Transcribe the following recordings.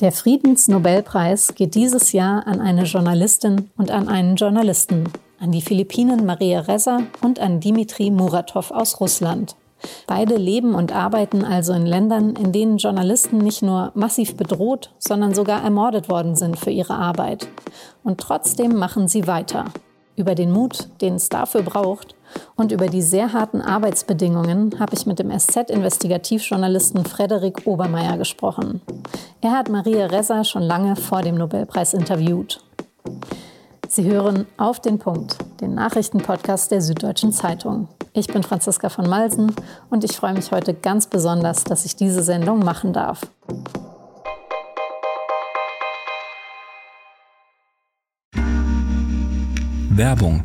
Der Friedensnobelpreis geht dieses Jahr an eine Journalistin und an einen Journalisten, an die Philippinen Maria Reza und an Dimitri Muratov aus Russland. Beide leben und arbeiten also in Ländern, in denen Journalisten nicht nur massiv bedroht, sondern sogar ermordet worden sind für ihre Arbeit. Und trotzdem machen sie weiter. Über den Mut, den es dafür braucht, und über die sehr harten Arbeitsbedingungen habe ich mit dem SZ-Investigativjournalisten Frederik Obermeier gesprochen. Er hat Maria Ressa schon lange vor dem Nobelpreis interviewt. Sie hören auf den Punkt, den Nachrichtenpodcast der Süddeutschen Zeitung. Ich bin Franziska von Malsen und ich freue mich heute ganz besonders, dass ich diese Sendung machen darf. Werbung.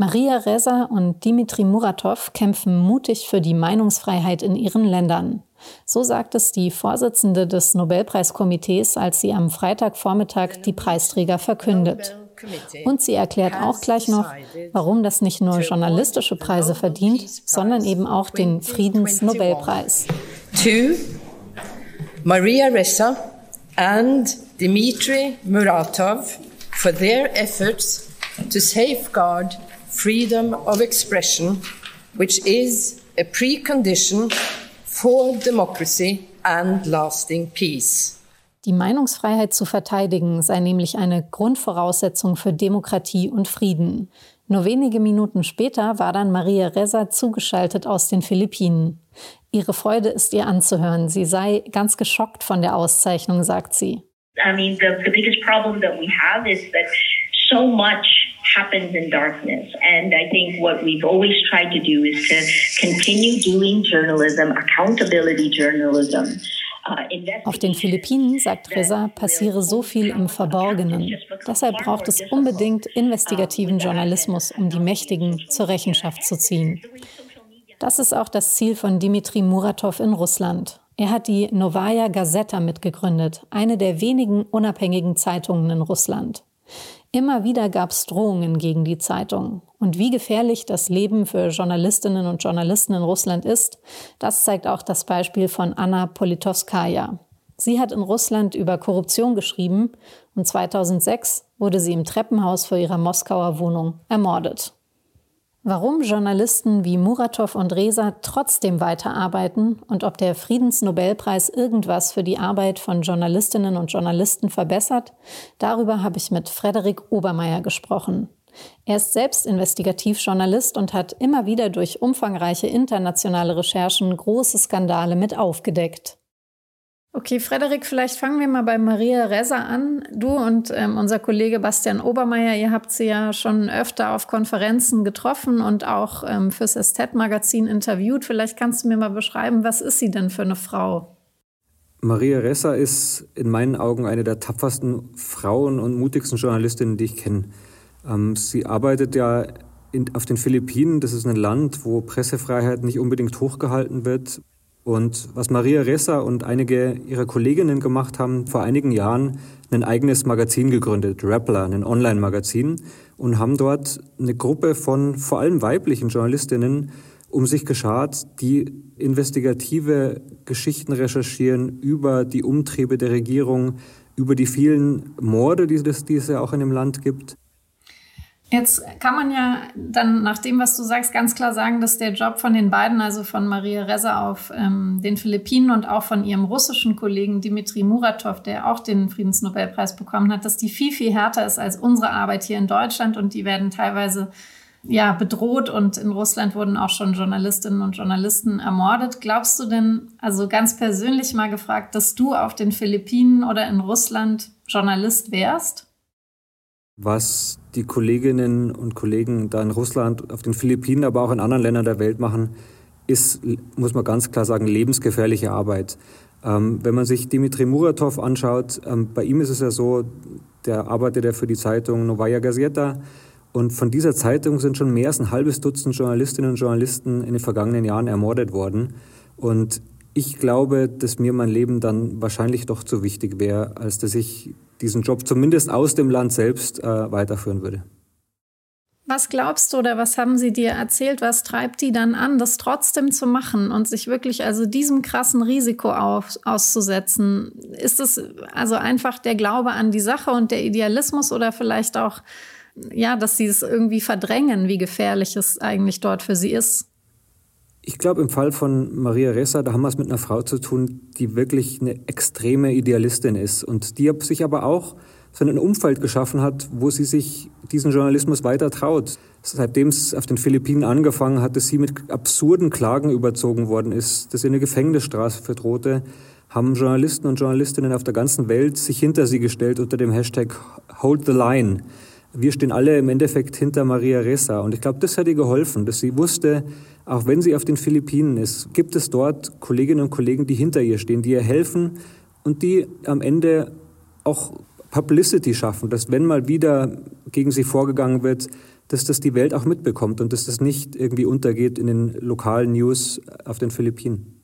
Maria Reza und Dimitri Muratov kämpfen mutig für die Meinungsfreiheit in ihren Ländern. So sagt es die Vorsitzende des Nobelpreiskomitees, als sie am Freitagvormittag die Preisträger verkündet. Und sie erklärt auch gleich noch, warum das nicht nur journalistische Preise verdient, sondern eben auch den Friedensnobelpreis. To Maria Ressa and Dmitry Muratov for their efforts to safeguard freedom of expression, which is a precondition for democracy and lasting peace. Die Meinungsfreiheit zu verteidigen sei nämlich eine Grundvoraussetzung für Demokratie und Frieden. Nur wenige Minuten später war dann Maria Reza zugeschaltet aus den Philippinen. Ihre Freude ist ihr anzuhören. Sie sei ganz geschockt von der Auszeichnung, sagt sie. I mean, the, the biggest problem that we have is that so much happens in darkness. And I think what we've always tried to do is to continue doing journalism, accountability journalism. Uh, Auf den Philippinen, sagt Reza, passiere so viel im Verborgenen. Deshalb braucht es unbedingt investigativen Journalismus, um die Mächtigen zur Rechenschaft zu ziehen. Das ist auch das Ziel von Dimitri Muratov in Russland. Er hat die Novaya Gazeta mitgegründet, eine der wenigen unabhängigen Zeitungen in Russland. Immer wieder gab es Drohungen gegen die Zeitung. Und wie gefährlich das Leben für Journalistinnen und Journalisten in Russland ist, das zeigt auch das Beispiel von Anna Politowskaja. Sie hat in Russland über Korruption geschrieben und 2006 wurde sie im Treppenhaus vor ihrer Moskauer Wohnung ermordet. Warum Journalisten wie Muratov und Reza trotzdem weiterarbeiten und ob der Friedensnobelpreis irgendwas für die Arbeit von Journalistinnen und Journalisten verbessert, darüber habe ich mit Frederik Obermeier gesprochen. Er ist selbst Investigativjournalist und hat immer wieder durch umfangreiche internationale Recherchen große Skandale mit aufgedeckt. Okay, Frederik, vielleicht fangen wir mal bei Maria Reza an. Du und ähm, unser Kollege Bastian Obermeier, ihr habt sie ja schon öfter auf Konferenzen getroffen und auch ähm, fürs Estet-Magazin interviewt. Vielleicht kannst du mir mal beschreiben, was ist sie denn für eine Frau? Maria Ressa ist in meinen Augen eine der tapfersten Frauen und mutigsten Journalistinnen, die ich kenne. Ähm, sie arbeitet ja in, auf den Philippinen. Das ist ein Land, wo Pressefreiheit nicht unbedingt hochgehalten wird. Und was Maria Ressa und einige ihrer Kolleginnen gemacht haben, vor einigen Jahren ein eigenes Magazin gegründet, Rappler, ein Online-Magazin, und haben dort eine Gruppe von vor allem weiblichen Journalistinnen um sich geschart, die investigative Geschichten recherchieren über die Umtriebe der Regierung, über die vielen Morde, die es, die es ja auch in dem Land gibt. Jetzt kann man ja dann nach dem, was du sagst, ganz klar sagen, dass der Job von den beiden, also von Maria Reza auf ähm, den Philippinen und auch von ihrem russischen Kollegen Dimitri Muratov, der auch den Friedensnobelpreis bekommen hat, dass die viel, viel härter ist als unsere Arbeit hier in Deutschland und die werden teilweise ja, bedroht und in Russland wurden auch schon Journalistinnen und Journalisten ermordet. Glaubst du denn, also ganz persönlich mal gefragt, dass du auf den Philippinen oder in Russland Journalist wärst? was die Kolleginnen und Kollegen da in Russland, auf den Philippinen, aber auch in anderen Ländern der Welt machen, ist, muss man ganz klar sagen, lebensgefährliche Arbeit. Ähm, wenn man sich Dimitri Muratov anschaut, ähm, bei ihm ist es ja so, der arbeitet ja für die Zeitung Novaya Gazeta und von dieser Zeitung sind schon mehr als ein halbes Dutzend Journalistinnen und Journalisten in den vergangenen Jahren ermordet worden. Und ich glaube, dass mir mein Leben dann wahrscheinlich doch zu wichtig wäre, als dass ich diesen Job zumindest aus dem Land selbst äh, weiterführen würde. Was glaubst du oder was haben sie dir erzählt? Was treibt die dann an, das trotzdem zu machen und sich wirklich also diesem krassen Risiko auf, auszusetzen? Ist es also einfach der Glaube an die Sache und der Idealismus oder vielleicht auch, ja, dass sie es irgendwie verdrängen, wie gefährlich es eigentlich dort für sie ist? Ich glaube, im Fall von Maria Ressa, da haben wir es mit einer Frau zu tun, die wirklich eine extreme Idealistin ist und die sich aber auch so ein Umfeld geschaffen hat, wo sie sich diesen Journalismus weiter traut. Seitdem es auf den Philippinen angefangen hat, dass sie mit absurden Klagen überzogen worden ist, dass sie eine Gefängnisstrafe verdrohte, haben Journalisten und Journalistinnen auf der ganzen Welt sich hinter sie gestellt unter dem Hashtag Hold the Line. Wir stehen alle im Endeffekt hinter Maria Ressa. Und ich glaube, das hat ihr geholfen, dass sie wusste, auch wenn sie auf den Philippinen ist, gibt es dort Kolleginnen und Kollegen, die hinter ihr stehen, die ihr helfen und die am Ende auch Publicity schaffen, dass wenn mal wieder gegen sie vorgegangen wird, dass das die Welt auch mitbekommt und dass das nicht irgendwie untergeht in den lokalen News auf den Philippinen.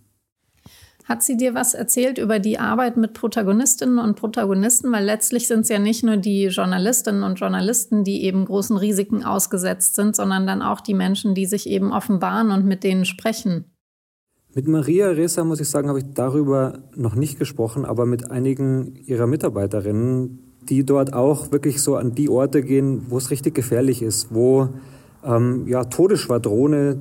Hat sie dir was erzählt über die Arbeit mit Protagonistinnen und Protagonisten? Weil letztlich sind es ja nicht nur die Journalistinnen und Journalisten, die eben großen Risiken ausgesetzt sind, sondern dann auch die Menschen, die sich eben offenbaren und mit denen sprechen. Mit Maria Ressa, muss ich sagen, habe ich darüber noch nicht gesprochen, aber mit einigen ihrer Mitarbeiterinnen, die dort auch wirklich so an die Orte gehen, wo es richtig gefährlich ist, wo ähm, ja, Todesschwadrone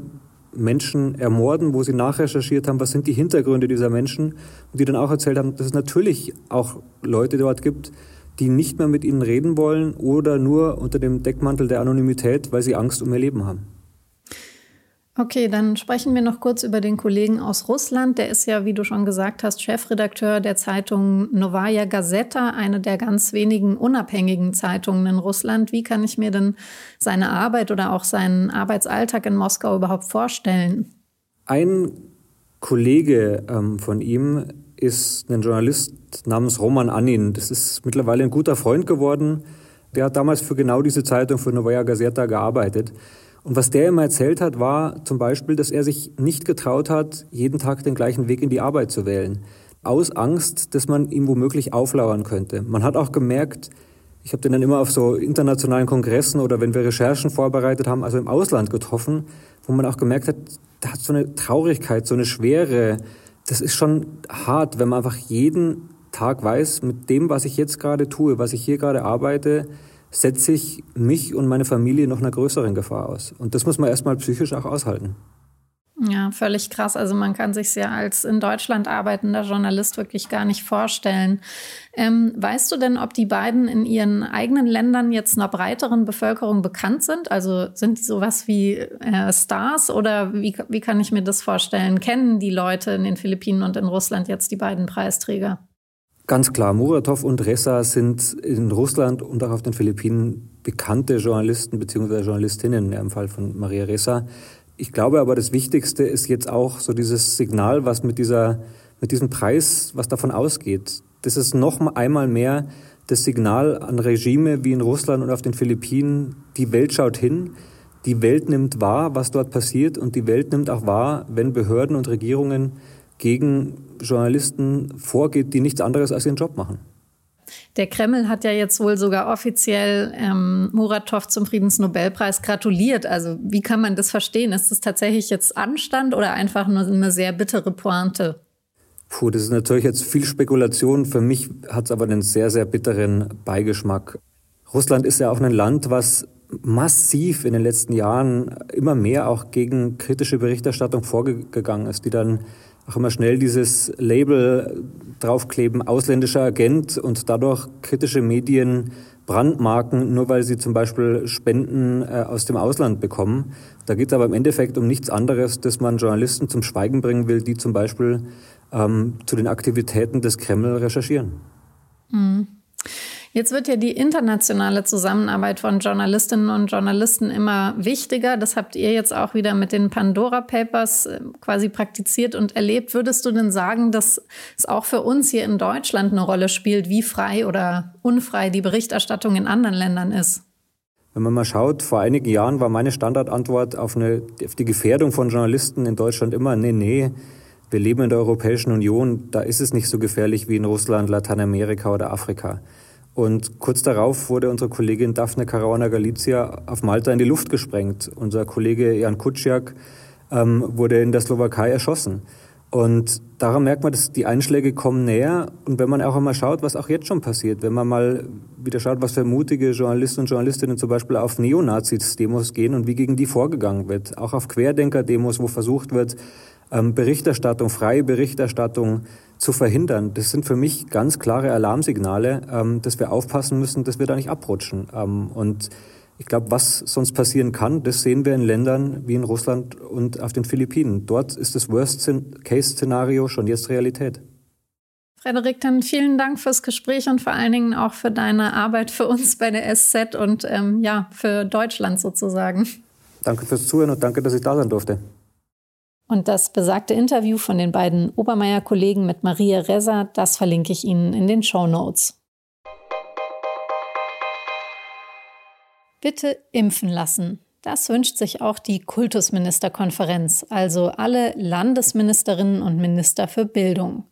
Menschen ermorden, wo sie nachrecherchiert haben, was sind die Hintergründe dieser Menschen und die dann auch erzählt haben, dass es natürlich auch Leute dort gibt, die nicht mehr mit ihnen reden wollen oder nur unter dem Deckmantel der Anonymität, weil sie Angst um ihr Leben haben. Okay, dann sprechen wir noch kurz über den Kollegen aus Russland. Der ist ja, wie du schon gesagt hast, Chefredakteur der Zeitung Novaya Gazeta, eine der ganz wenigen unabhängigen Zeitungen in Russland. Wie kann ich mir denn seine Arbeit oder auch seinen Arbeitsalltag in Moskau überhaupt vorstellen? Ein Kollege ähm, von ihm ist ein Journalist namens Roman Anin. Das ist mittlerweile ein guter Freund geworden. Der hat damals für genau diese Zeitung, für Novaya Gazeta gearbeitet. Und was der immer erzählt hat, war zum Beispiel, dass er sich nicht getraut hat, jeden Tag den gleichen Weg in die Arbeit zu wählen. Aus Angst, dass man ihm womöglich auflauern könnte. Man hat auch gemerkt, ich habe den dann immer auf so internationalen Kongressen oder wenn wir Recherchen vorbereitet haben, also im Ausland getroffen, wo man auch gemerkt hat, da hat so eine Traurigkeit, so eine Schwere. Das ist schon hart, wenn man einfach jeden Tag weiß, mit dem, was ich jetzt gerade tue, was ich hier gerade arbeite, setze ich mich und meine Familie noch einer größeren Gefahr aus. Und das muss man erstmal psychisch auch aushalten. Ja, völlig krass. Also man kann sich ja als in Deutschland arbeitender Journalist wirklich gar nicht vorstellen. Ähm, weißt du denn, ob die beiden in ihren eigenen Ländern jetzt einer breiteren Bevölkerung bekannt sind? Also sind die sowas wie äh, Stars oder wie, wie kann ich mir das vorstellen? Kennen die Leute in den Philippinen und in Russland jetzt die beiden Preisträger? Ganz klar, Muratov und Ressa sind in Russland und auch auf den Philippinen bekannte Journalisten bzw. Journalistinnen im Fall von Maria Ressa. Ich glaube aber, das Wichtigste ist jetzt auch so dieses Signal, was mit dieser, mit diesem Preis, was davon ausgeht. Das ist noch einmal mehr das Signal an Regime wie in Russland und auf den Philippinen. Die Welt schaut hin. Die Welt nimmt wahr, was dort passiert und die Welt nimmt auch wahr, wenn Behörden und Regierungen gegen Journalisten vorgeht, die nichts anderes als ihren Job machen. Der Kreml hat ja jetzt wohl sogar offiziell ähm, Muratov zum Friedensnobelpreis gratuliert. Also wie kann man das verstehen? Ist das tatsächlich jetzt Anstand oder einfach nur eine sehr bittere Pointe? Puh, das ist natürlich jetzt viel Spekulation. Für mich hat es aber einen sehr, sehr bitteren Beigeschmack. Russland ist ja auch ein Land, was massiv in den letzten Jahren immer mehr auch gegen kritische Berichterstattung vorgegangen ist, die dann auch immer schnell dieses Label draufkleben, ausländischer Agent und dadurch kritische Medien brandmarken, nur weil sie zum Beispiel Spenden äh, aus dem Ausland bekommen. Da geht es aber im Endeffekt um nichts anderes, dass man Journalisten zum Schweigen bringen will, die zum Beispiel ähm, zu den Aktivitäten des Kreml recherchieren. Mhm. Jetzt wird ja die internationale Zusammenarbeit von Journalistinnen und Journalisten immer wichtiger. Das habt ihr jetzt auch wieder mit den Pandora Papers äh, quasi praktiziert und erlebt. Würdest du denn sagen, dass es auch für uns hier in Deutschland eine Rolle spielt, wie frei oder unfrei die Berichterstattung in anderen Ländern ist? Wenn man mal schaut, vor einigen Jahren war meine Standardantwort auf, eine, auf die Gefährdung von Journalisten in Deutschland immer, nee, nee, wir leben in der Europäischen Union, da ist es nicht so gefährlich wie in Russland, Lateinamerika oder Afrika. Und kurz darauf wurde unsere Kollegin Daphne Caruana Galizia auf Malta in die Luft gesprengt. Unser Kollege Jan Kuciak ähm, wurde in der Slowakei erschossen. Und daran merkt man, dass die Einschläge kommen näher. Und wenn man auch einmal schaut, was auch jetzt schon passiert, wenn man mal wieder schaut, was für mutige Journalisten und Journalistinnen zum Beispiel auf Neonazis-Demos gehen und wie gegen die vorgegangen wird, auch auf Querdenker-Demos, wo versucht wird, Berichterstattung, freie Berichterstattung zu verhindern. Das sind für mich ganz klare Alarmsignale, ähm, dass wir aufpassen müssen, dass wir da nicht abrutschen. Ähm, und ich glaube, was sonst passieren kann, das sehen wir in Ländern wie in Russland und auf den Philippinen. Dort ist das Worst-Case-Szenario schon jetzt Realität. Frederik, dann vielen Dank fürs Gespräch und vor allen Dingen auch für deine Arbeit für uns bei der SZ und ähm, ja, für Deutschland sozusagen. Danke fürs Zuhören und danke, dass ich da sein durfte. Und das besagte Interview von den beiden Obermeier-Kollegen mit Maria Reza, das verlinke ich Ihnen in den Show Notes. Bitte impfen lassen. Das wünscht sich auch die Kultusministerkonferenz, also alle Landesministerinnen und Minister für Bildung.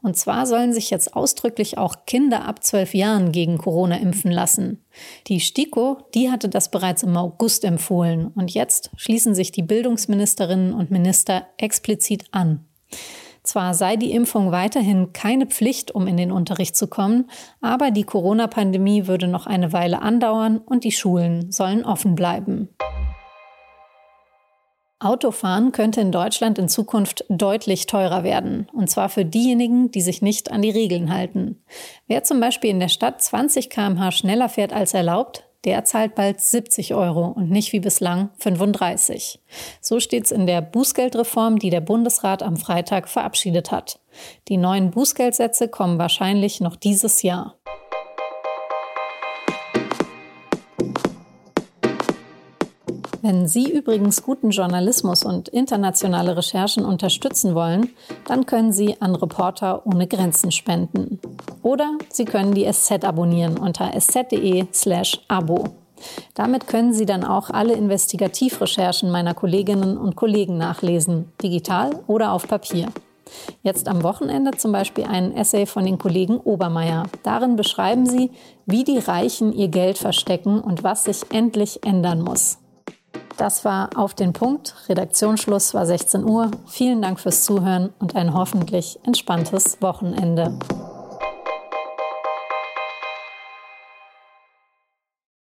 Und zwar sollen sich jetzt ausdrücklich auch Kinder ab zwölf Jahren gegen Corona impfen lassen. Die STIKO, die hatte das bereits im August empfohlen und jetzt schließen sich die Bildungsministerinnen und Minister explizit an. Zwar sei die Impfung weiterhin keine Pflicht, um in den Unterricht zu kommen, aber die Corona-Pandemie würde noch eine Weile andauern und die Schulen sollen offen bleiben. Autofahren könnte in Deutschland in Zukunft deutlich teurer werden. Und zwar für diejenigen, die sich nicht an die Regeln halten. Wer zum Beispiel in der Stadt 20 km/h schneller fährt als erlaubt, der zahlt bald 70 Euro und nicht wie bislang 35. So steht es in der Bußgeldreform, die der Bundesrat am Freitag verabschiedet hat. Die neuen Bußgeldsätze kommen wahrscheinlich noch dieses Jahr. Wenn Sie übrigens guten Journalismus und internationale Recherchen unterstützen wollen, dann können Sie an Reporter ohne Grenzen spenden. Oder Sie können die SZ abonnieren unter sz.de/abo. Damit können Sie dann auch alle Investigativrecherchen meiner Kolleginnen und Kollegen nachlesen, digital oder auf Papier. Jetzt am Wochenende zum Beispiel ein Essay von den Kollegen Obermeier. Darin beschreiben sie, wie die Reichen ihr Geld verstecken und was sich endlich ändern muss. Das war auf den Punkt. Redaktionsschluss war 16 Uhr. Vielen Dank fürs Zuhören und ein hoffentlich entspanntes Wochenende.